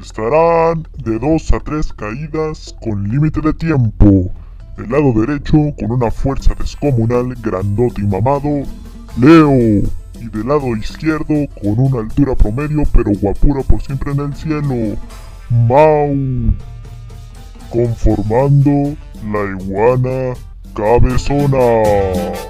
Estarán de 2 a 3 caídas con límite de tiempo. Del lado derecho, con una fuerza descomunal, grandote y mamado, Leo. Y del lado izquierdo, con una altura promedio, pero guapura por siempre en el cielo, Mau. Conformando la iguana cabezona.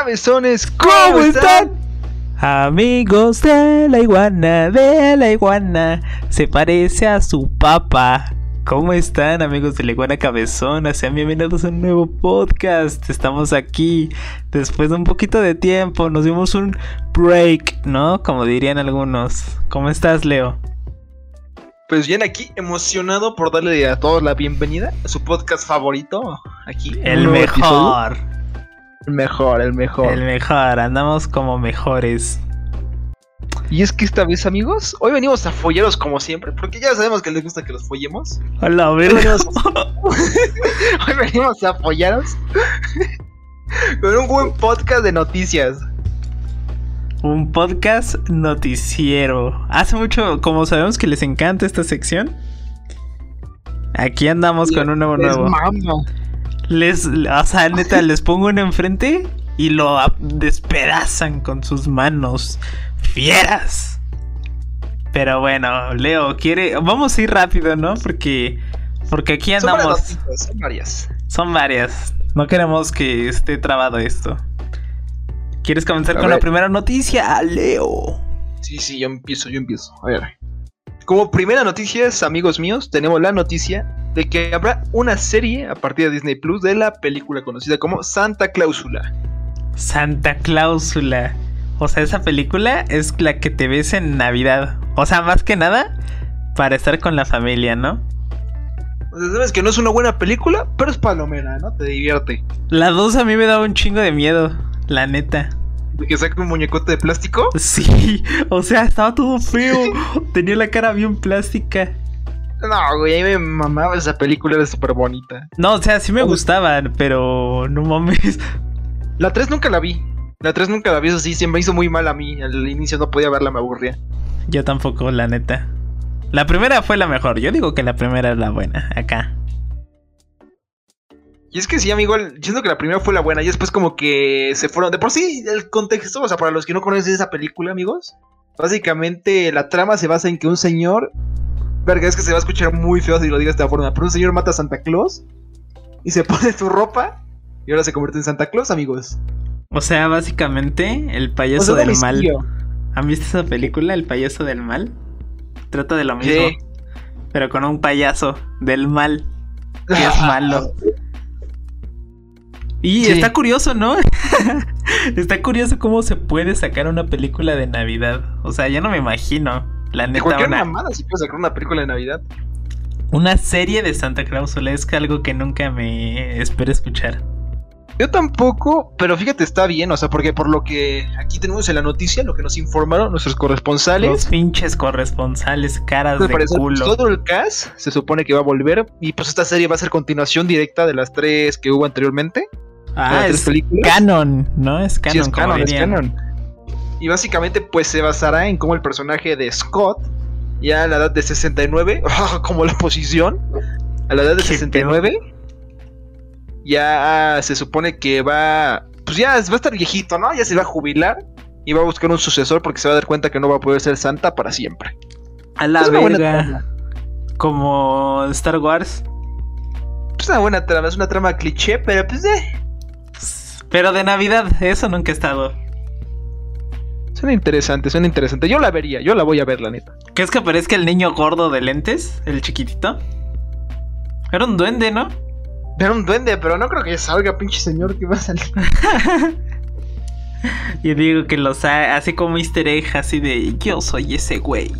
Cabezones, ¿cómo, están? Amigos de la iguana, de la iguana, se parece a su papá. ¿Cómo están amigos de la iguana cabezona? Sean bienvenidos a un nuevo podcast. Estamos aquí después de un poquito de tiempo. Nos dimos un break, ¿no? Como dirían algunos. ¿Cómo estás, Leo? Pues bien, aquí emocionado por darle a todos la bienvenida a su podcast favorito. Aquí. El episodio. Mejor. El mejor, el mejor. El mejor. Andamos como mejores. Y es que esta vez, amigos, hoy venimos a folleros como siempre, porque ya sabemos que les gusta que los follemos. A la Hoy verga. venimos, hoy venimos a follaros con un buen podcast de noticias. Un podcast noticiero. Hace mucho, como sabemos que les encanta esta sección, aquí andamos con un nuevo nuevo. mama. Les, o sea, neta, les pongo uno enfrente y lo despedazan con sus manos fieras. Pero bueno, Leo, quiere. Vamos a ir rápido, ¿no? Porque. Porque aquí Son varias andamos. son varias. Son varias. No queremos que esté trabado esto. ¿Quieres comenzar A con la primera noticia, Leo? Sí, sí, yo empiezo, yo empiezo. A ver. Como primera noticia, amigos míos, tenemos la noticia de que habrá una serie a partir de Disney Plus de la película conocida como Santa Cláusula. Santa Cláusula. O sea, esa película es la que te ves en Navidad. O sea, más que nada, para estar con la familia, ¿no? O sea, sabes que no es una buena película, pero es palomera, ¿no? Te divierte. La 2 a mí me daba un chingo de miedo, la neta. De que saca un muñecote de plástico. Sí, o sea, estaba todo feo. Tenía la cara bien plástica. No, güey, me mamaba esa película, era súper bonita. No, o sea, sí me gustaban, pero no mames. La 3 nunca la vi. La 3 nunca la vi, eso sí, se me hizo muy mal a mí. Al inicio no podía verla, me aburría. Yo tampoco, la neta. La primera fue la mejor. Yo digo que la primera es la buena, acá. Y es que sí, amigo, siento que la primera fue la buena y después como que se fueron. De por sí, el contexto, o sea, para los que no conocen esa película, amigos, básicamente la trama se basa en que un señor, verga, es que se va a escuchar muy feo si lo digo de esta forma, pero un señor mata a Santa Claus y se pone su ropa y ahora se convierte en Santa Claus, amigos. O sea, básicamente, el payaso O sea, un del mal. ¿Han visto esa película, El payaso del mal? Trata de lo mismo, Sí. pero con un payaso del mal, que es malo. Y Sí. está curioso, ¿no? está curioso cómo se puede sacar una película de Navidad. O sea, yo no me imagino. La De neta, cualquier una, mamada si puedes sacar una película de Navidad. una serie de Santa Cláusula es algo que nunca me espero escuchar. Yo tampoco, pero fíjate, está bien, o sea, porque por lo que aquí tenemos en la noticia, lo que nos informaron nuestros corresponsales. Los pinches corresponsales, caras de parecer, pues, culo. todo el cast se supone que va a volver. Y pues esta serie va a ser continuación directa de las tres que hubo anteriormente. Ah, es películas. canon, ¿no? Es Sí, canon, es como canon, es canon. Y básicamente, pues se basará en cómo el personaje de Scott, ya a la edad de 69, como la posición, a la edad de Qué 69, ya se supone que va. Pues ya va a estar viejito, ¿no? Ya se va a jubilar y va a buscar un sucesor porque se va a dar cuenta que no va a poder ser santa para siempre. A la Es verga. Como Star Wars. Es una buena trama, es una trama cliché, pero pues eh. Pero de Navidad, eso nunca ha estado. Suena interesante, suena interesante. Yo la vería, yo la voy a ver, la neta. ¿Qué es que parezca el niño gordo de lentes? El chiquitito. Era un duende, ¿no? Era un duende, pero no creo que salga, pinche señor, que va a salir. Yo digo que los ha, así como Easter egg, así de yo soy ese güey.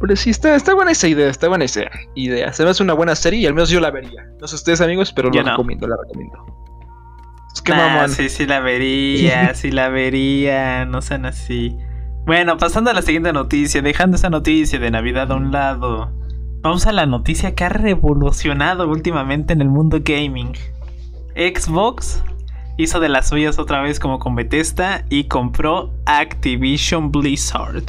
Pero sí, está, está buena esa idea, está buena esa idea. Se me hace una buena serie y al menos yo la vería. No sé ustedes, amigos, pero Yo la no. recomiendo, la recomiendo. Qué mamón. sí, sí la vería, sí la vería, no sean así. Bueno, pasando a la siguiente noticia, dejando esa noticia de Navidad a un lado, vamos a la noticia que ha revolucionado últimamente en el mundo gaming. Xbox hizo de las suyas otra vez como con Bethesda y compró Activision Blizzard.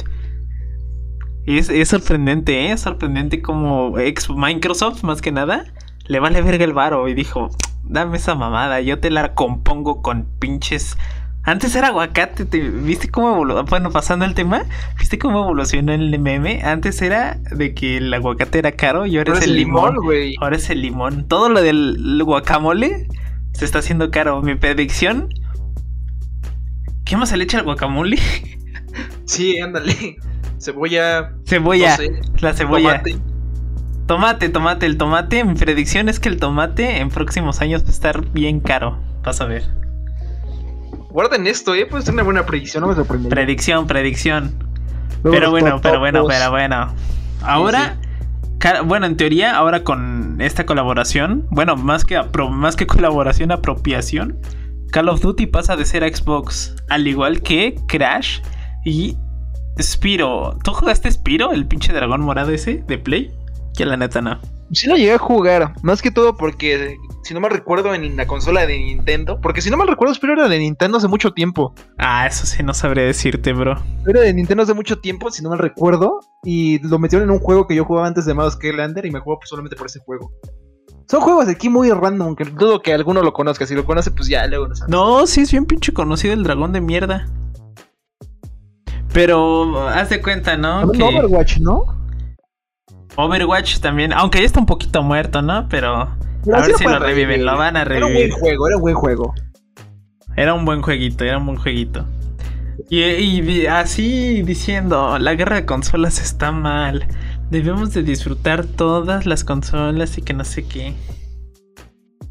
Es, es sorprendente, ¿eh? Es sorprendente como ex Microsoft, más que nada, le vale verga el varo y dijo, dame esa mamada, yo te la compongo con pinches... Antes era aguacate, ¿te- ¿viste cómo evolucionó? Bueno, pasando el tema, ¿viste cómo evolucionó el meme? Antes era de que el aguacate era caro y ahora Ahora es el limón. güey. Ahora es el limón. Todo lo del guacamole se está haciendo caro. Mi predicción... ¿Qué más se le echa al guacamole? Sí, ándale. Cebolla. Cebolla. no sé, la cebolla. tomate. Tomate, tomate, el tomate. Mi predicción es que el tomate en próximos años va a estar bien caro. Vas a ver. Guarden esto, eh. Puede ser una buena predicción, no me sorprendería. Predicción, predicción. Luego Pero bueno, pero bueno, pero bueno. Ahora, bueno, en teoría, ahora con esta colaboración, bueno, más que, más que colaboración, apropiación, Call of Duty pasa de ser a Xbox, al igual que Crash y Spiro. ¿Tú jugaste Spiro, el pinche dragón morado ese de Play? Que la neta no. Sí lo llegué a jugar, más que todo porque, si no mal recuerdo, en la consola de Nintendo, porque si no mal recuerdo, Spiro era de Nintendo hace mucho tiempo. Ah, eso sí, no sabré decirte, bro. Era de Nintendo hace mucho tiempo, si no mal recuerdo, y lo metieron en un juego que yo jugaba antes llamado Skylander y me jugaba pues, solamente por ese juego. Son juegos aquí muy random, que dudo que alguno lo conozca. Si lo conoce, pues ya, luego no sabe. No, sí es bien pinche conocido el dragón de mierda. Pero haz de cuenta, ¿no? Que Overwatch, ¿no? Overwatch también, aunque ya está un poquito muerto, ¿no? Pero Pero a ver si lo reviven, revivir. lo van a Era un buen revivir. juego, era un buen juego. Era un buen jueguito, era un buen jueguito. Y, así diciendo, la guerra de consolas está mal. Debemos de disfrutar todas las consolas y que no sé qué.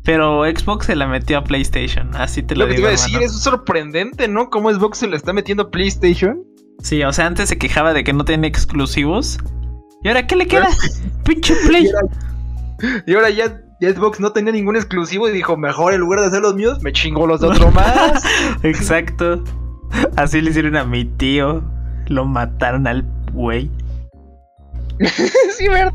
Pero Xbox se la metió a PlayStation, así te lo, Lo que te digo. iba a decir es sorprendente, ¿no? Cómo Xbox se le está metiendo a PlayStation. Sí, o sea, antes se quejaba de que no tiene exclusivos. ¿Y ahora qué le queda? Pinche Play. Y ahora ya, ya Xbox no tenía ningún exclusivo y dijo, mejor en lugar de hacer los míos, me chingo los de otro más. Exacto. Así le hicieron a mi tío. Lo mataron al güey. sí, ¿verdad?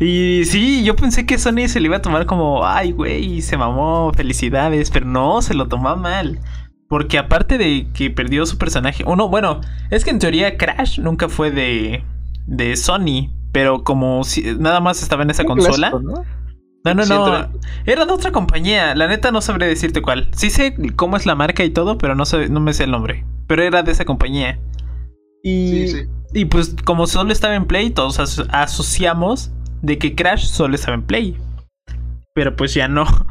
Y sí, yo pensé que Sony se le iba a tomar como, ay, güey, se mamó, felicidades, pero no, se lo tomó mal. Porque aparte de que perdió su personaje, uno, bueno, es que en teoría Crash nunca fue de, de Sony, pero como si, nada más estaba en esa consola. clásico, ¿no? No, no, era de otra compañía, la neta no sabré decirte cuál. Sí sé cómo es la marca y todo, pero no, sé, no me sé el nombre. Pero era de esa compañía. Y, Sí, sí. y pues como solo estaba en Play, todos aso- asociamos de que Crash solo estaba en Play. Pero pues ya no.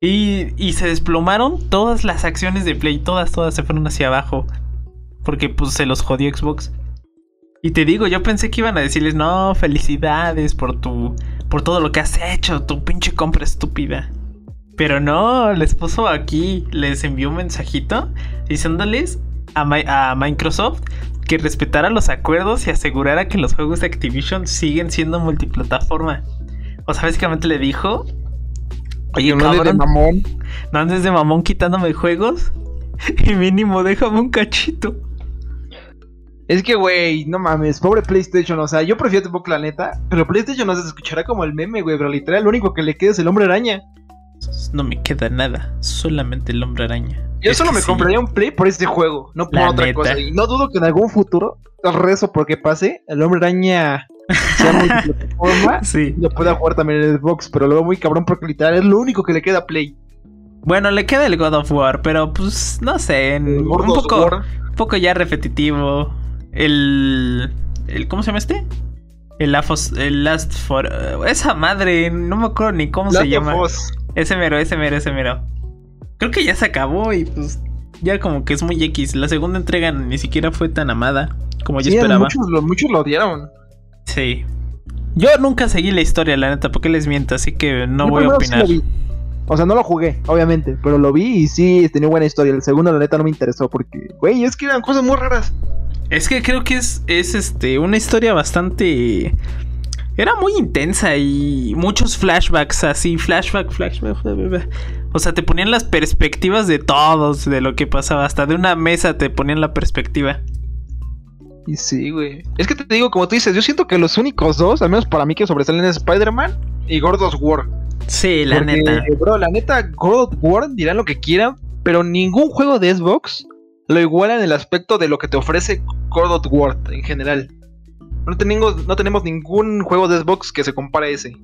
Y, y se desplomaron todas las acciones de Play, todas, todas se fueron hacia abajo. Porque pues se los jodió Xbox. Y te digo, yo pensé que iban a decirles, no, felicidades por tu. por todo lo que has hecho, tu pinche compra estúpida. Pero no, les puso aquí, les envió un mensajito diciéndoles a, Mi- a Microsoft que respetara los acuerdos y asegurara que los juegos de Activision siguen siendo multiplataforma. O sea, básicamente le dijo, oye, no andes de cabrón, mamón. no andes de mamón quitándome juegos y mínimo déjame un cachito. Es que, güey, no mames, pobre PlayStation. O sea, yo prefiero Xbox, la neta. Pero PlayStation no se escuchará como el meme, güey. Pero literal, lo único que le queda es el hombre araña. No me queda nada, solamente el hombre araña. Yo Es solo me sí. compraría un Play por este juego, no por La otra neta. cosa. Y no dudo que en algún futuro, rezo porque pase, el hombre araña sea multiplataforma Sí. lo pueda jugar también en Xbox. Pero luego muy cabrón porque literal es lo único que le queda a Play. Bueno, le queda el God of War, pero pues no sé, un poco, un poco ya repetitivo. El, el ¿cómo se llama este? El, Lafos- el Last for esa madre, no me acuerdo ni cómo Last se llama. Us. Ese mero, ese mero, ese mero. Creo que ya se acabó y pues ya como que es muy X. La segunda entrega ni siquiera fue tan amada como yo Sí, esperaba. muchos, lo, muchos lo odiaron. Sí. Yo nunca seguí la historia, la neta, porque les miento, así que no Yo voy a sí opinar. vi. O sea, no lo jugué, obviamente, pero lo vi y sí tenía buena historia. El segundo, la neta, no me interesó porque, güey, es que eran cosas muy raras. Es que creo que es, es este una historia bastante Era muy intensa y muchos flashbacks así, flashback, flashback. O sea, te ponían las perspectivas de todos, de lo que pasaba. Hasta de una mesa te ponían la perspectiva. Y sí, güey. Es que te digo, como tú dices, yo siento que los únicos dos, al menos para mí, que sobresalen es Spider-Man y God of War. Sí, la Porque, neta. Bro, la neta, God of War dirán lo que quieran, pero ningún juego de Xbox lo iguala en el aspecto de lo que te ofrece of War en general. No tenemos, no tenemos ningún juego de Xbox que se compare a ese.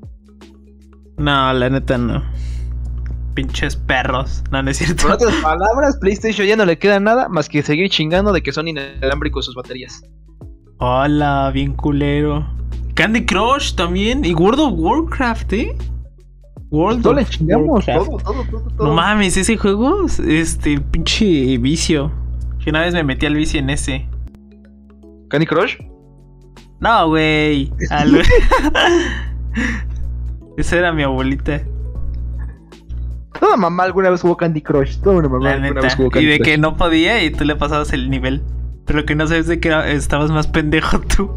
No, la neta no. Pinches perros. No, no es cierto. Por otras palabras, PlayStation ya no le queda nada más que seguir chingando de que son inalámbricos sus baterías. Hola, bien culero. Candy Crush también. Y World of Warcraft, ¿eh? World le of chingamos, Warcraft. todo, todo, todo, todo. No mames, ese juego, este pinche vicio. Que una vez me metí al vicio en ese. ¿Candy Crush? No, güey. Al- Esa era mi abuelita, Toda mamá alguna vez jugó Candy Crush. Toda una mamá la alguna neta. vez jugó Y de Crush. que no podía y tú le pasabas el nivel. Pero que no sabes de que era- estabas más pendejo tú.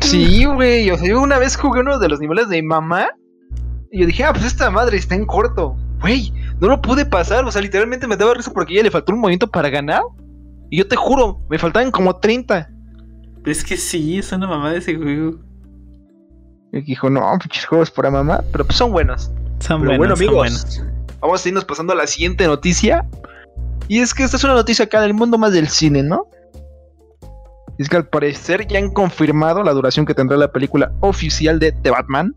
Sí, güey. O sea, yo una vez jugué uno de los niveles de mi mamá. Y yo dije, ah, pues esta madre está en corto. Güey, no lo pude pasar. O sea, literalmente me daba risa porque ya le faltó un movimiento para ganar. Y yo te juro, me faltaban como 30. Es que sí, es una mamá de ese juego. Y dijo, no, pinches juegos para mamá. Pero pues son buenos. Son Pero buenos, bueno, son amigos, buenos. vamos a irnos pasando a la siguiente noticia. Y es que esta es una noticia acá del mundo más del cine, ¿no? Es que al parecer ya han confirmado la duración que tendrá la película oficial de The Batman.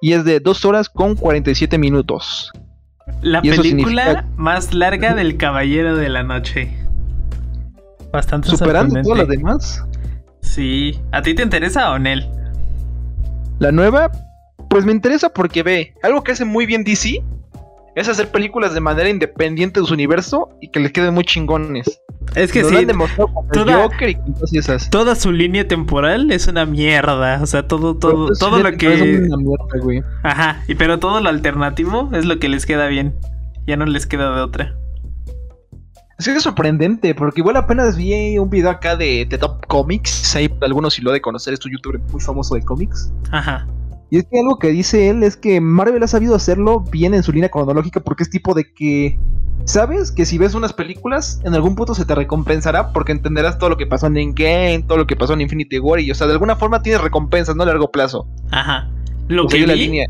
Y es de 2 horas con 47 minutos. La y película significa- más larga del Caballero de la Noche. Bastante Superando todas las demás. Sí. ¿A ti te interesa o Nel? La nueva, pues me interesa porque ve, algo que hace muy bien DC es hacer películas de manera independiente de su universo y que les queden muy chingones. Es que Nos sí. han demostrado con el toda- Joker y con todas esas. Toda su línea temporal es una mierda. O sea, todo, todo, Pero, todo sí, lo es que. una mierda, güey. Ajá. Y pero todo lo alternativo es lo que les queda bien. Ya no les queda de otra. Que es sorprendente, porque igual apenas vi un video acá de, de Top Comics. Ahí algunos si lo de conocer, es un youtuber muy famoso de cómics. Ajá. Y es que algo que dice él es que Marvel ha sabido hacerlo bien en su línea cronológica, porque es tipo de que. ¿Sabes? Que si ves unas películas, en algún punto se te recompensará porque entenderás todo lo que pasó en Endgame, todo lo que pasó en Infinity War, y o sea, de alguna forma tienes recompensas, no a largo plazo. Ajá. Lo O sea, que yo la vi. línea.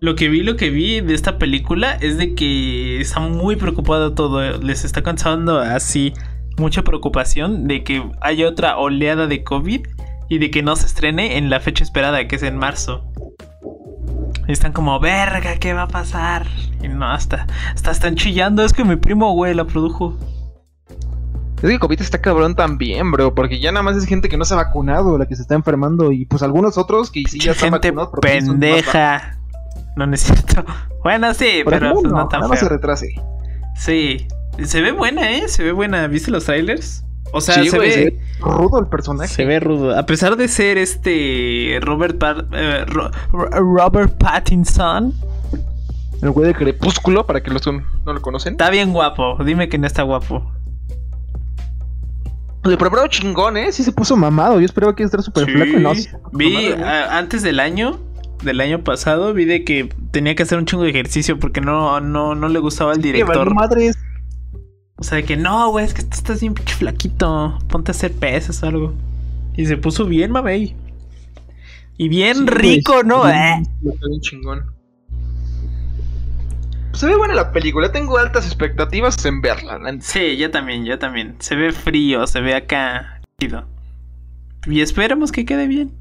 Lo que vi, lo que vi de esta película es de que está muy preocupado todo. Les está causando así mucha preocupación de que haya otra oleada de COVID y de que no se estrene en la fecha esperada, que es en marzo. Están como, verga, ¿qué va a pasar? Y no, hasta, hasta están chillando. Es que mi primo, güey, la produjo. Es que COVID está cabrón también, bro, porque ya nada más es gente que no se ha vacunado, la que se está enfermando, y pues algunos otros que sí ya están gente vacunados. pero pendeja. No necesito. Bueno, sí, Por pero ejemplo, pues, no no, tan nada más se retrase. Sí. Se ve buena, ¿eh? Se ve buena. ¿Viste los trailers? O sea, Sí, se, güey, ve, se ve rudo el personaje. se ve rudo. A pesar de ser este Robert Par- eh, Ro- Ro- Robert Pattinson, El güey de Crepúsculo, para que los que no lo conocen. está bien guapo. Dime que no está guapo. Le preparó chingón, ¿eh? Sí se puso mamado. Yo esperaba que iba a estar súper flaco y no. Sí. se puso Vi mamado, antes del año, del año pasado, vi de que tenía que hacer un chingo de ejercicio porque no, no, no le gustaba al director. madres. O sea, de que no, güey, es que tú estás bien pinche flaquito. Ponte a hacer pesas o algo. Y se puso bien, mamey. Y bien Sí, rico, ¿no? Eh. chingón. Pues se ve buena la película. Tengo altas expectativas en verla. Sí, yo también, yo también. Se ve frío, se ve acá. Y esperemos que quede bien.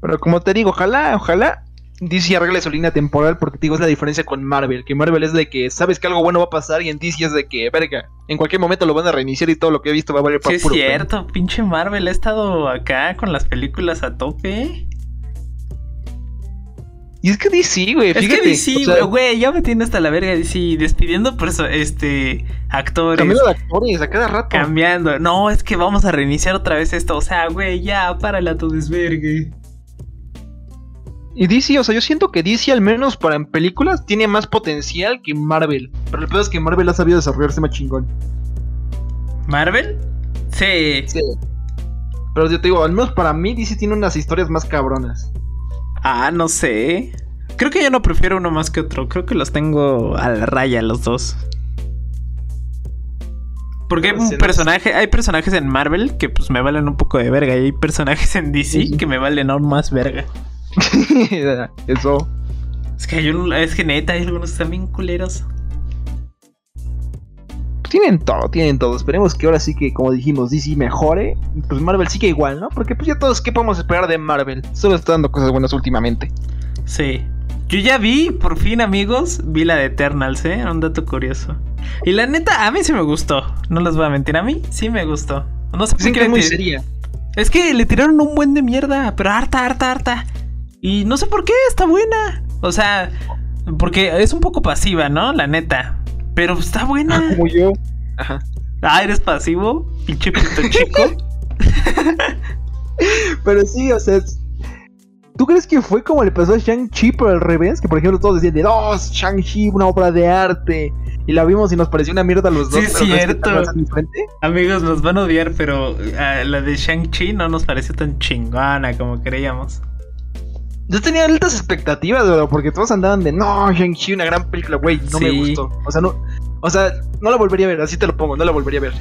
Pero como te digo, ojalá, ojalá DC arregle su línea temporal porque te digo, es la diferencia con Marvel. Que Marvel es de que sabes que algo bueno va a pasar y en DC es de que, verga, en cualquier momento lo van a reiniciar y todo lo que he visto va a valer Sí, para es puro cierto, pinche Marvel ha estado acá con las películas a tope. Y es que DC, güey, Es fíjate. que DC, o sea, güey, ya me tiene hasta la verga DC, despidiendo perso- este actores. cambiando de actores a cada rato. Cambiando. No, es que vamos a reiniciar otra vez esto. O sea, güey, ya, párala tu desvergue. Y DC, o sea, yo siento que DC, al menos para en películas, tiene más potencial que Marvel. Pero el peor es que Marvel ha sabido desarrollarse más chingón. ¿Marvel? Sí. Sí. Pero yo te digo, al menos para mí, DC tiene unas historias más cabronas. Ah, no sé. Creo que yo no prefiero uno más que otro. Creo que los tengo a la raya los dos. Porque hay un personaje, hay personajes en Marvel que pues me valen un poco de verga y hay personajes en DC que me valen aún más verga. Eso. Es que hay un, es que neta, hay algunos que están bien culeros. Tienen todo, tienen todo. Esperemos que ahora sí que, como dijimos, DC mejore. Pues Marvel sigue igual, ¿no? Porque pues ya todos, ¿qué podemos esperar de Marvel? Solo está dando cosas buenas últimamente. Sí. Yo ya vi, por fin, amigos, vi la de Eternals, ¿eh? Un dato curioso. Y la neta, a mí sí me gustó. No les voy a mentir, a mí sí me gustó. No sé por qué es muy seria. Es que le tiraron un buen de mierda, pero harta, harta, harta. Y no sé por qué, está buena. O sea, porque es un poco pasiva, ¿no? La neta. Pero está buena. Como yo. Ajá. Ah, eres pasivo, pinche pito chico. Pero sí, o sea, ¿tú crees que fue como le pasó a Shang-Chi pero al revés? Que por ejemplo todos decían de, no, Shang-Chi, una obra de arte. Y la vimos y nos pareció una mierda a los dos. Sí, es pero cierto. Amigos, nos van a odiar, pero ah, la de Shang-Chi no nos pareció tan chingona como creíamos. Yo tenía altas expectativas, bro, porque todos andaban de, no, Shang-Chi, una gran película, güey, no me gustó. O sea, no, o sea, no la volvería a ver, así te lo pongo, no la volvería a ver.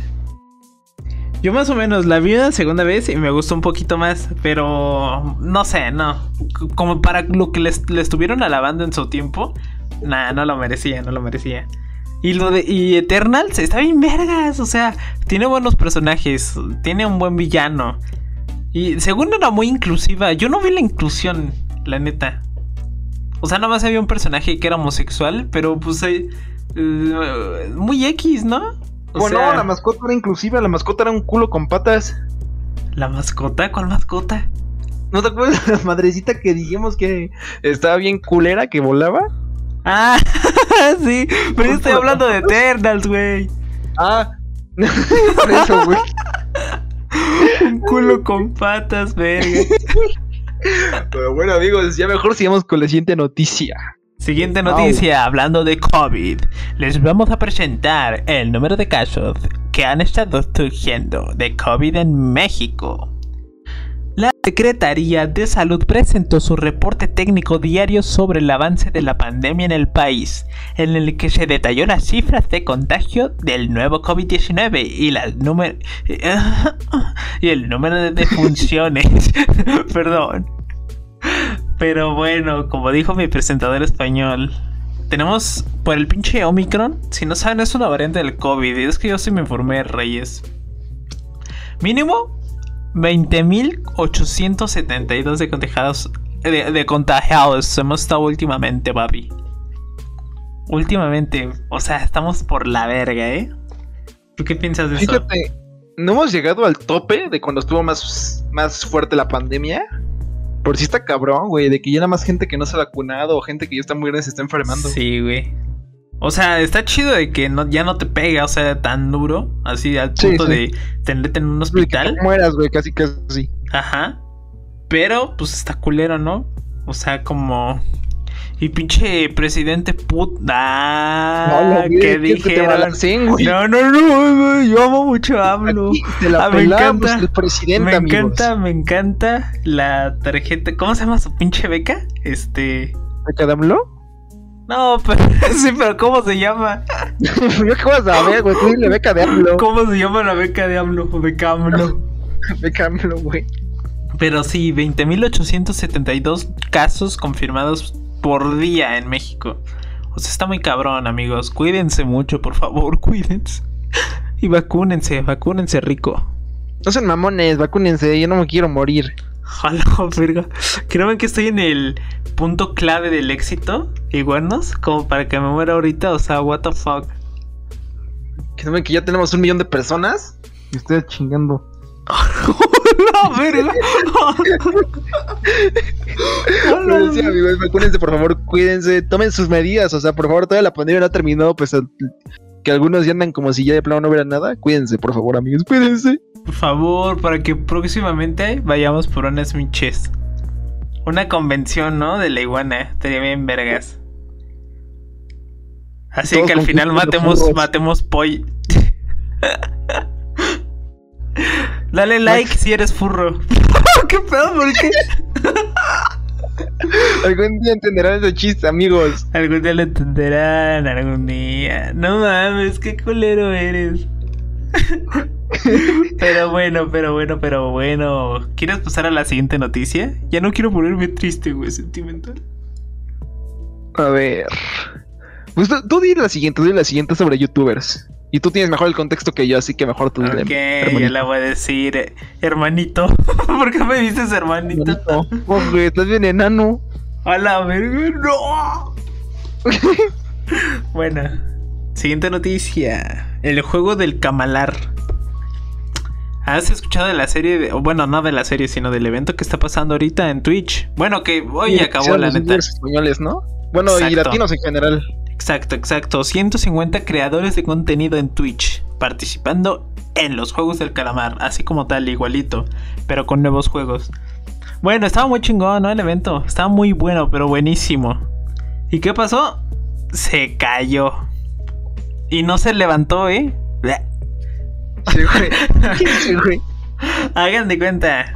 Yo más o menos la vi una segunda vez y me gustó un poquito más, pero no sé, no. Como para lo que les, le estuvieron alabando en su tiempo, nah, no lo merecía, no lo merecía. Y lo de y Eternals está bien vergas, o sea, tiene buenos personajes, tiene un buen villano. Y según era muy inclusiva, yo no vi la inclusión, la neta. O sea, nada más había un personaje que era homosexual, pero pues eh, eh, muy X, ¿no? O Bueno, sea, la mascota era inclusiva, la mascota era un culo con patas. ¿La mascota? ¿Cuál mascota? ¿No te acuerdas de la madrecita que dijimos que estaba bien culera, que volaba? Ah, sí, pero yo estoy hablando de Eternals, güey. Ah, por eso, güey. Un culo con patas, verga. Pero bueno, amigos, ya mejor sigamos con la siguiente noticia. Siguiente noticia, hablando de COVID. Les vamos a presentar el número de casos que han estado surgiendo de COVID en México. La Secretaría de Salud presentó su reporte técnico diario sobre el avance de la pandemia en el país, en el que se detalló las cifras de contagio del nuevo COVID-19 y, y el número de defunciones. Perdón. Pero bueno, como dijo mi presentador español, tenemos por el pinche Omicron. Si no saben, es una variante del COVID. Es que yo sí me informé, Reyes. Mínimo 20.872 de contagiados. De, de contagiados hemos estado últimamente, papi. Últimamente, o sea, estamos por la verga, ¿eh? ¿Tú qué piensas de eso? Fíjate, no hemos llegado al tope de cuando estuvo más, más fuerte la pandemia. Por si está cabrón, güey, de que ya nada más gente que no se ha vacunado o gente que ya está muy grande se está enfermando. Sí, güey. O sea, está chido de que no, ya no te pega, o sea, tan duro, así al punto sí. de tenerte en un De que hospital. mueras, güey, casi casi. Ajá. Pero, pues está culero, ¿no? O sea, como. Y pinche presidente put. Ah, güey, ¿qué es que te dijeron? No, no, no, güey, yo amo mucho. Aquí te la Ah, me encanta. el presidente, Me amigos. encanta, me encanta la tarjeta. ¿Cómo se llama su pinche beca? Este. ¿Beca de AMLO? No, pero sí, pero ¿cómo se llama? Yo qué vas a ver, güey, tú dile beca de AMLO. ¿Cómo se llama la beca de AMLO? Beca AMLO. Beca AMLO, güey. Pero sí, 20.872 casos confirmados por día en México. O sea, está muy cabrón, amigos. Cuídense mucho, por favor, cuídense. Y vacúnense, vacúnense rico. No sean mamones, vacúnense, yo no me quiero morir. Jalo, verga. Creo que estoy en el punto clave del éxito, iguanos, como para que me muera ahorita. O sea, what the fuck. Que no ven que ya tenemos un millón de personas. Y ustedes chingando. no, verga. Pero sí, amigos, vacúnense, por favor, cuídense, tomen sus medidas. O sea, por favor, todavía la pandemia no ha terminado, pues que algunos ya andan como si ya de plano no hubiera nada. Cuídense, por favor, amigos, cuídense. Por favor, para que próximamente vayamos por unas miches. Una convención, ¿no? De la iguana. Estaría bien vergas. Así Todos que al final matemos, matemos poll. Dale like si eres furro. ¿Qué pedo? ¿Por qué? algún día entenderán ese chiste, amigos. Algún día lo entenderán, algún día. No mames, qué culero eres. pero bueno, pero bueno, pero bueno. ¿Quieres pasar a la siguiente noticia? Ya no quiero ponerme triste, güey, sentimental. A ver. Pues tú, tú di la siguiente, tú di la siguiente sobre youtubers. Y tú tienes mejor el contexto que yo, así que mejor tú Ok, hermanito. ya la voy a decir. eh, Hermanito. ¿Por qué me dices hermanito? Hermanito. Oh, güey, estás bien enano. A la verga, no. bueno, siguiente noticia. El juego del Camalar. ¿Has escuchado de la serie? De, bueno, no de la serie, sino del evento que está pasando ahorita en Twitch. Bueno, que hoy Sí, acabó la los neta. españoles, ¿no? Bueno, y latinos en general. Exacto, exacto. 150 creadores de contenido en Twitch participando en los juegos del calamar, así como tal, igualito, pero con nuevos juegos. Bueno, estaba muy chingón, ¿no? El evento. Estaba muy bueno, pero buenísimo. ¿Y qué pasó? Se cayó. Y no se levantó, ¿eh? Sí, güey. Sí, güey. Hagan de cuenta.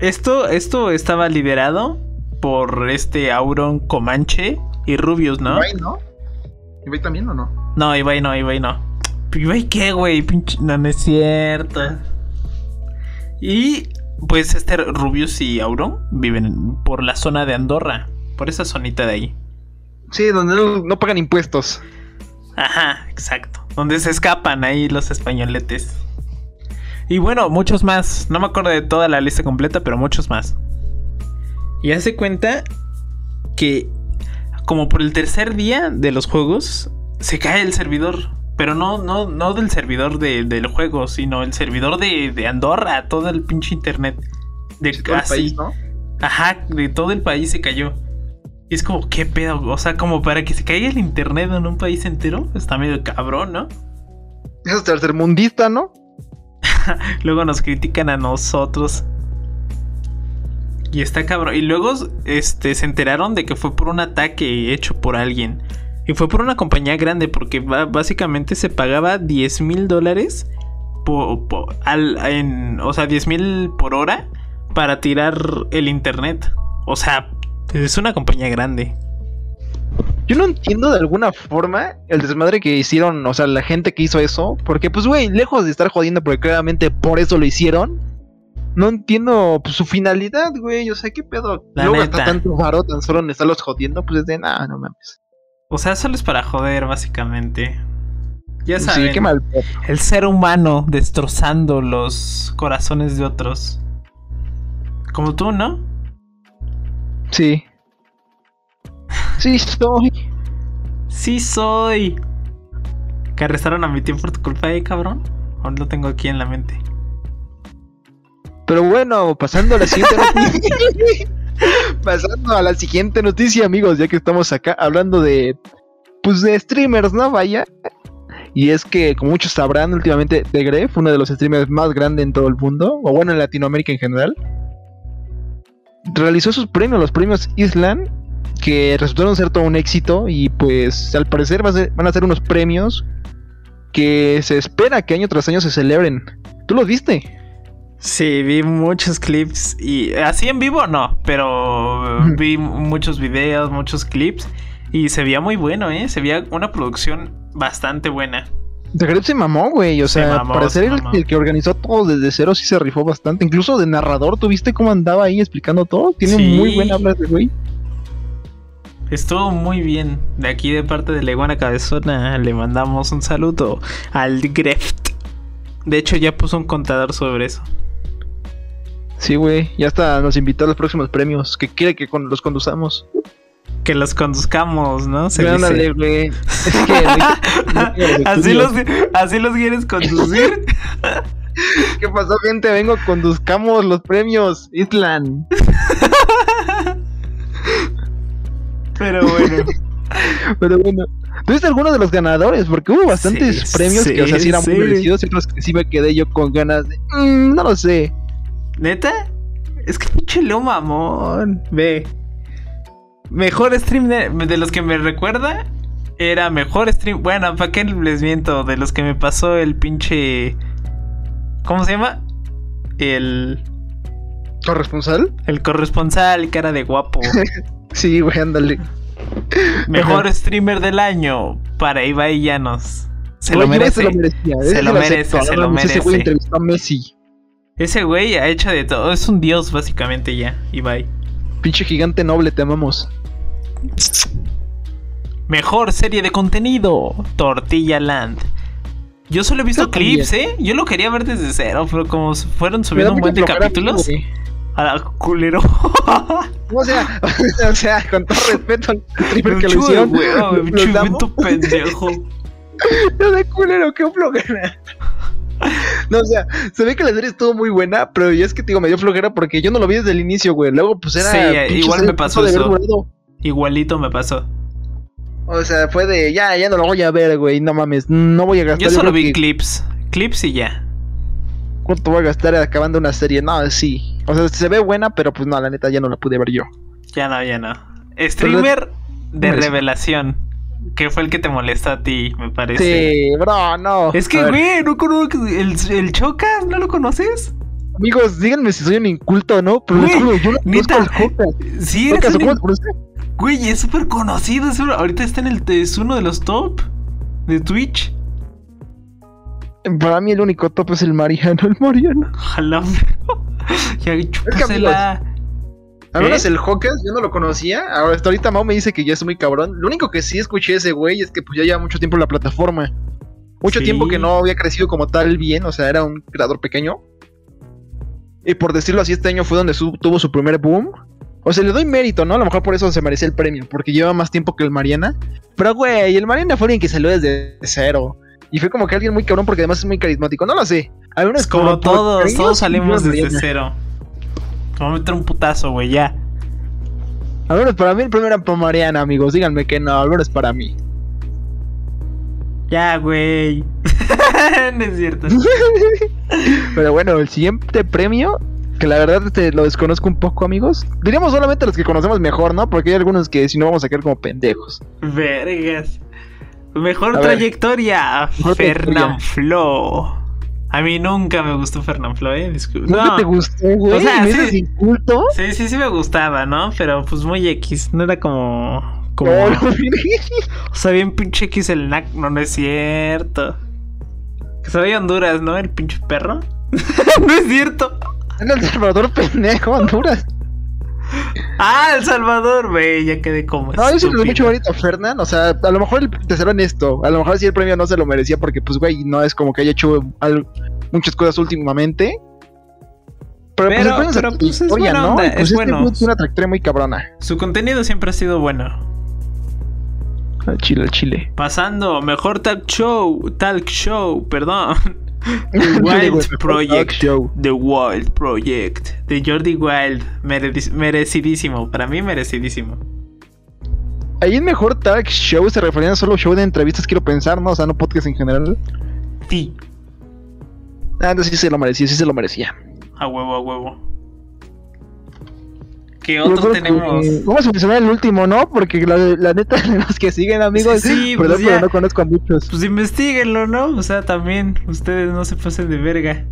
Esto, esto estaba liderado por este Auron Comanche y Rubius, ¿no? Ibai, ¿no? ¿Ibai también o no? No, Ibai no, Ibai no. ¿Ibai qué, güey? Pinche... No, no es cierto. Y pues este Rubius y Auron viven por la zona de Andorra. Por esa zonita de ahí. Sí, donde no, no pagan impuestos. Ajá, exacto. Donde se escapan ahí los españoletes. Y bueno, muchos más. No me acuerdo de toda la lista completa, pero muchos más. Y hace cuenta que como por el tercer día de los juegos se cae el servidor. Pero no, no, no del servidor de- del juego, sino el servidor de, de Andorra, todo el pinche internet. De Todo el así. país, ¿no? Ajá, de todo el país se cayó. Y es como, ¿qué pedo? O sea, como para que se caiga el internet en un país entero, está medio cabrón, ¿no? Eso es tercermundista, ¿no? Luego nos critican a nosotros. Y está cabrón. Y luego este, se enteraron de que fue por un ataque hecho por alguien. Y fue por una compañía grande porque básicamente se pagaba 10 mil dólares po- po- al, en, o sea, 10 mil por hora para tirar el internet. O sea, es una compañía grande. Yo no entiendo de alguna forma el desmadre que hicieron, o sea, la gente que hizo eso. Porque, pues, güey, lejos de estar jodiendo, porque claramente por eso lo hicieron. No entiendo pues, su finalidad, güey. O sea, ¿qué pedo? La Luego neta. está tanto varo tan solo en estarlos jodiendo, pues es de nada, no mames. O sea, solo es para joder, básicamente. Ya Sí, saben. qué mal. El ser humano destrozando los corazones de otros. Como tú, ¿no? Sí. Sí, estoy. Sí soy. ¿Que arrestaron a mi tío por tu culpa, eh, cabrón? Aún lo tengo aquí en la mente. Pero bueno, pasando a la siguiente. pasando a la siguiente noticia, amigos, ya que estamos acá hablando de. Pues de streamers, ¿no? Vaya. Y es que, como muchos sabrán, últimamente The Gref, uno de los streamers más grandes en todo el mundo, o bueno, en Latinoamérica en general, realizó sus premios, los premios Island, que resultaron ser todo un éxito. Y pues, al parecer, van a ser unos premios que se espera que año tras año se celebren. ¿Tú los viste? Sí, vi muchos clips y así en vivo no, pero vi muchos videos, muchos clips y se veía muy bueno, ¿eh? Se veía una producción bastante buena. The Gref se mamó, güey. O Se sea, mamó, para se ser el, que organizó todo desde cero, sí se rifó bastante. Incluso de narrador, ¿tú viste cómo andaba ahí explicando todo? Tiene Sí. muy buen habla de güey. Estuvo muy bien. De aquí de parte de la iguana cabezona le mandamos un saludo al Greft. De hecho ya puso un contador sobre eso. Sí, güey. Ya hasta nos invitó a los próximos premios. Que quiere que con- los conduzcamos. Que los conduzcamos, ¿no? Se dice. güey. Es que no- no así, los, así los quieres conducir. ¿Qué pasó, gente? Vengo, conduzcamos los premios. Island. Pero bueno. Pero bueno. ¿Tuviste alguno de los ganadores? Porque hubo bastantes Sí, premios que, o sea, sí, sí eran sí. muy merecidos y otros que sí me quedé yo con ganas de. "Mm, no lo sé. ¿Neta? Es que pinche Leo mamón. Ve. Mejor stream de, de los que me recuerda. Era mejor stream. Bueno, ¿para qué les miento? De los que me pasó el pinche. ¿Cómo se llama? El. ¿Corresponsal? El corresponsal, cara de guapo. Sí, güey, ándale. Mejor Ajá. streamer del año para Ibai Llanos. Se lo merece. Se lo merecía. Se lo lo merece, se lo mames, Ese güey merece. entrevistó a Messi. Ese güey ha hecho de todo. Es un dios, básicamente, ya, Ibai. Pinche gigante noble, te amamos. Mejor serie de contenido: Tortilla Land. Yo solo he visto clips, ¿eh? Yo lo quería ver desde cero, pero como fueron subiendo un buen de capítulos. A la culero. O sea, o sea, con todo respeto al streamer que lo hicieron, güey, los invento pendejo. No de culero, qué flojera. No, o sea, se ve que la serie estuvo muy buena, pero ya es que te digo, me dio flojera porque yo no lo vi desde el inicio, güey. Luego, pues era. Sí, igual me pasó eso. Igualito me pasó. O sea, fue de ya, ya no lo voy a ver, güey. No mames, no voy a gastar. Yo solo vi que- clips. Clips y ya. ¿Cuánto voy a gastar acabando una serie? No, sí. O sea, se ve buena, pero pues no, la neta ya no la pude ver yo. Ya no, ya no. Streamer de revelación. Que fue el que te molesta a ti, me parece. Sí, bro, no. Es que, güey, no conozco. El, el Chocas, ¿no lo conoces? Amigos, díganme si soy un inculto o no, pero Güey, yo no conozco al. Sí, eres un. Güey, es súper conocido. es Ahorita está en el. Es uno de los top de Twitch. Para mí el único top es el Mariano, el Mariano. Ojalá. ya, chúpasela. Al menos el Hawkins yo no lo conocía. Ahora hasta ahorita Mau me dice que ya es muy cabrón. Lo único que sí escuché de ese güey es que pues ya lleva mucho tiempo en la plataforma. Mucho Sí. tiempo que no había crecido como tal bien, o sea, era un creador pequeño. Y por decirlo así, este año fue donde su- tuvo su primer boom. O sea, le doy mérito, ¿no? A lo mejor por eso se merecía el premio, porque lleva más tiempo que el Mariana. Pero, güey, el Mariana fue alguien que salió desde cero. Y fue como que alguien muy cabrón porque además es muy carismático. No lo sé. Algunos Es como por todos, todos salimos desde Mariana. Cero. Vamos a meter un putazo, güey, ya. Al menos para mí el premio era para Mariana, amigos. Díganme que no, al menos para mí. Ya, güey. no es cierto. Pero bueno, el siguiente premio, que la verdad este, lo desconozco un poco, amigos. Diríamos solamente los que conocemos mejor, ¿no? Porque hay algunos que si no vamos a quedar como pendejos. Vergas. Mejor A trayectoria. Mejor trayectoria. Fernán Flo. A mí nunca me gustó Fernán Flo, eh. Discul- ¿No, No. te gustó, güey? O sea, ¿Me sí. inculto? Sí, sí, sí me gustaba, ¿no? Pero pues muy X. No era como. Como. No, no, O sea, bien pinche X el NAC. No, no es cierto. Que soy Honduras, ¿no? El pinche perro. no es cierto. En El Salvador, pendejo, Honduras. Ah, El Salvador, güey. Ya quedé como. No, yo sí le doy mucho mérito a Fernán. O sea, a lo mejor, el- te seré honesto, a lo mejor sí el premio no se lo merecía porque, pues, güey, no es como que haya hecho al- muchas cosas últimamente. Pero, pues, Pero- premio pero, es pues, es historia, buena ¿no? onda, Y, pues, es este bueno. tiene una trayectoria muy cabrona. Su contenido siempre ha sido bueno. Al chile, al chile. Pasando, mejor talk show, talk show, perdón. The Wild Project. The Wild Project. De Jordi Wild. Merecidísimo. Para mí, merecidísimo. Ahí en mejor talk show se referían a solo show de entrevistas, quiero pensar, ¿no? O sea, no podcast en general. Sí. Ah, entonces sí se lo merecía, sí se lo merecía. A huevo, a huevo. ¿Qué Yo otro creo que- tenemos? Vamos a mencionar el último, ¿no? Porque la, la neta, los que siguen, amigos, Sí, perdón, pues pero ya. no conozco a muchos. Pues investiguenlo, ¿no? O sea, también ustedes no se pasen de verga.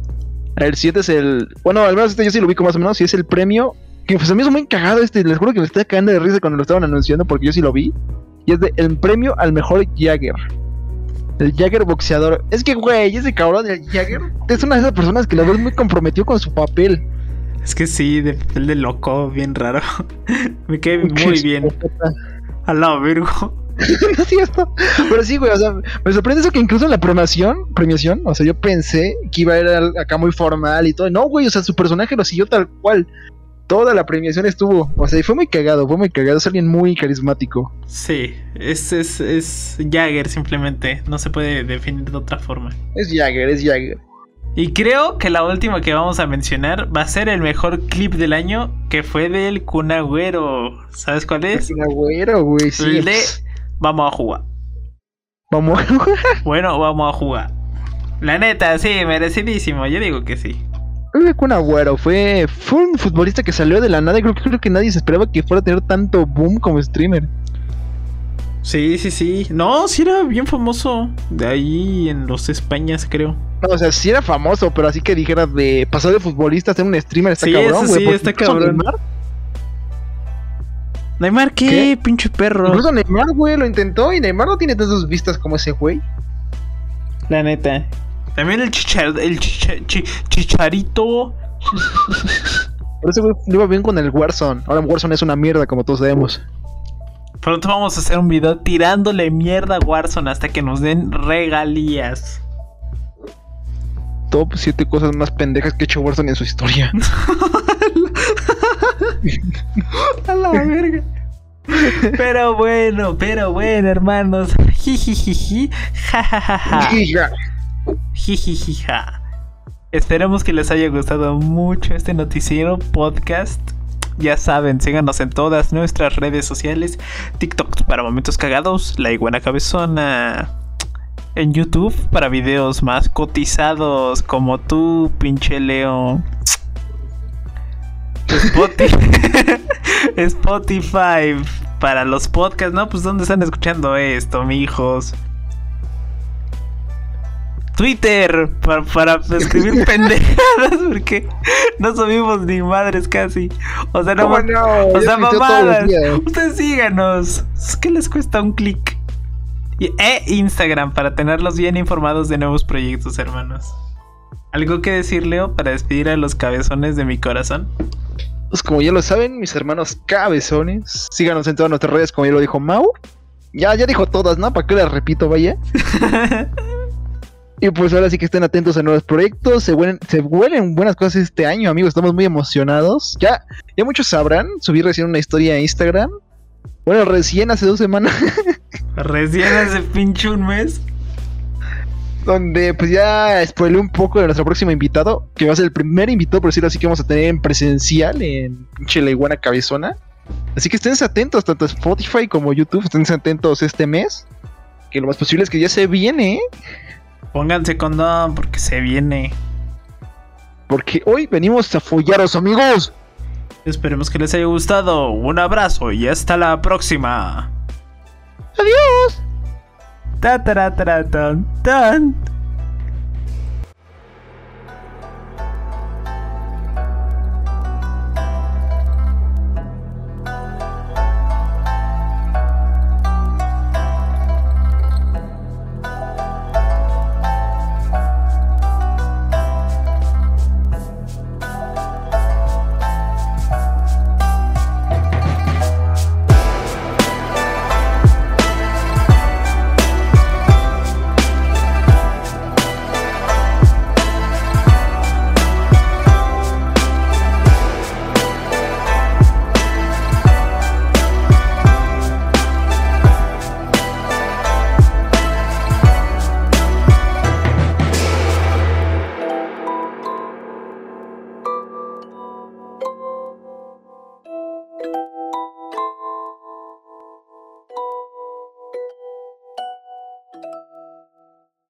El 7 es el. Bueno, al menos este yo sí lo ubico más o menos. Y es el premio. Que pues a mí es muy cagado este. Les juro que me está cagando de risa cuando lo estaban anunciando. Porque yo sí lo vi. Y es de el premio al mejor Jagger. El Jagger boxeador. Es que, güey, ese cabrón, el Jagger. Es una de esas personas que la ves muy comprometido con su papel. Es que sí, de papel de loco, bien raro. Me quedé muy bien. Al lado, Virgo. No es cierto. Pero sí, güey, o sea, me sorprende eso que incluso en la premiación, premiación, o sea, yo pensé que iba a ir acá muy formal y todo. No, güey, o sea, su personaje lo siguió tal cual. Toda la premiación estuvo, o sea, y fue muy cagado, fue muy cagado, es alguien muy carismático. Sí, es, es, es Jagger simplemente. No se puede definir de otra forma. Es Jagger, es Jagger. Y creo que la última que vamos a mencionar va a ser el mejor clip del año, que fue del Kun Agüero. ¿Sabes cuál es? Es un agüero, güey, sí. El de Vamos a jugar. Vamos. Bueno, vamos a jugar. La neta, sí, merecidísimo. Yo digo que sí. Fue un agüero, fue, fue un futbolista que salió de la nada y creo, creo que nadie se esperaba que fuera a tener tanto boom como streamer. Sí, sí, sí. No, sí era bien famoso. De ahí en los Españas, creo. No, o sea, sí era famoso, pero así que dijeras de pasar de futbolista a ser un streamer está Sí, cabrón, güey. sí, está cabrón. Neymar, Neymar, ¿qué? ¿Qué? Pinche perro. incluso Neymar, güey, lo intentó y Neymar no tiene tantas vistas como ese güey. La neta. También el chichar, el chicha- chi- chicharito. Pero ese güey iba bien con el Warzone. Ahora Warzone es una mierda, como todos sabemos. Pronto vamos a hacer un video tirándole mierda a Warzone hasta que nos den regalías. Top 7 cosas más pendejas que ha hecho Warzone en su historia. A la verga. Pero bueno, pero bueno, hermanos. Jijijiji. Jajajaja. Jijijija. Esperemos que les haya gustado mucho este noticiero podcast. Ya saben, síganos en todas nuestras redes sociales. TikTok para momentos cagados, La Iguana Cabezona. En YouTube para videos más cotizados como tú, pinche Leo. Spotify, Spotify para los podcasts, ¿no? Pues ¿dónde están escuchando esto, mijos? Twitter para, para escribir pendejadas porque no subimos ni madres casi. O sea, no, ¿Cómo no? o sea, mamadas. Ustedes síganos. ¿Qué les cuesta un clic? E Instagram para tenerlos bien informados de nuevos proyectos, hermanos. ¿Algo que decir, Leo, para despedir a los cabezones de mi corazón? Pues como ya lo saben, mis hermanos cabezones, síganos en todas nuestras redes, como ya lo dijo Mau. Ya, ya dijo todas, ¿no? ¿Para qué las repito, vaya? Y pues ahora sí que estén atentos a nuevos proyectos. Se huelen, se huelen buenas cosas este año, amigos. Estamos muy emocionados. Ya, ya muchos sabrán. Subí recién una historia a Instagram. Bueno, recién hace dos semanas. Recién hace pinche un mes. Donde pues ya spoilé un poco de nuestro próximo invitado. Que va a ser el primer invitado, por decirlo así, que vamos a tener en presencial en pinche la iguana cabezona. Así que estén atentos, tanto Spotify como YouTube. Estén atentos este mes. Que lo más posible es que ya se viene, ¿eh? Pónganse condón porque se viene. Porque hoy venimos a follaros, amigos. Esperemos que les haya gustado. Un abrazo y hasta la próxima. Adiós. da da da da da dun dun.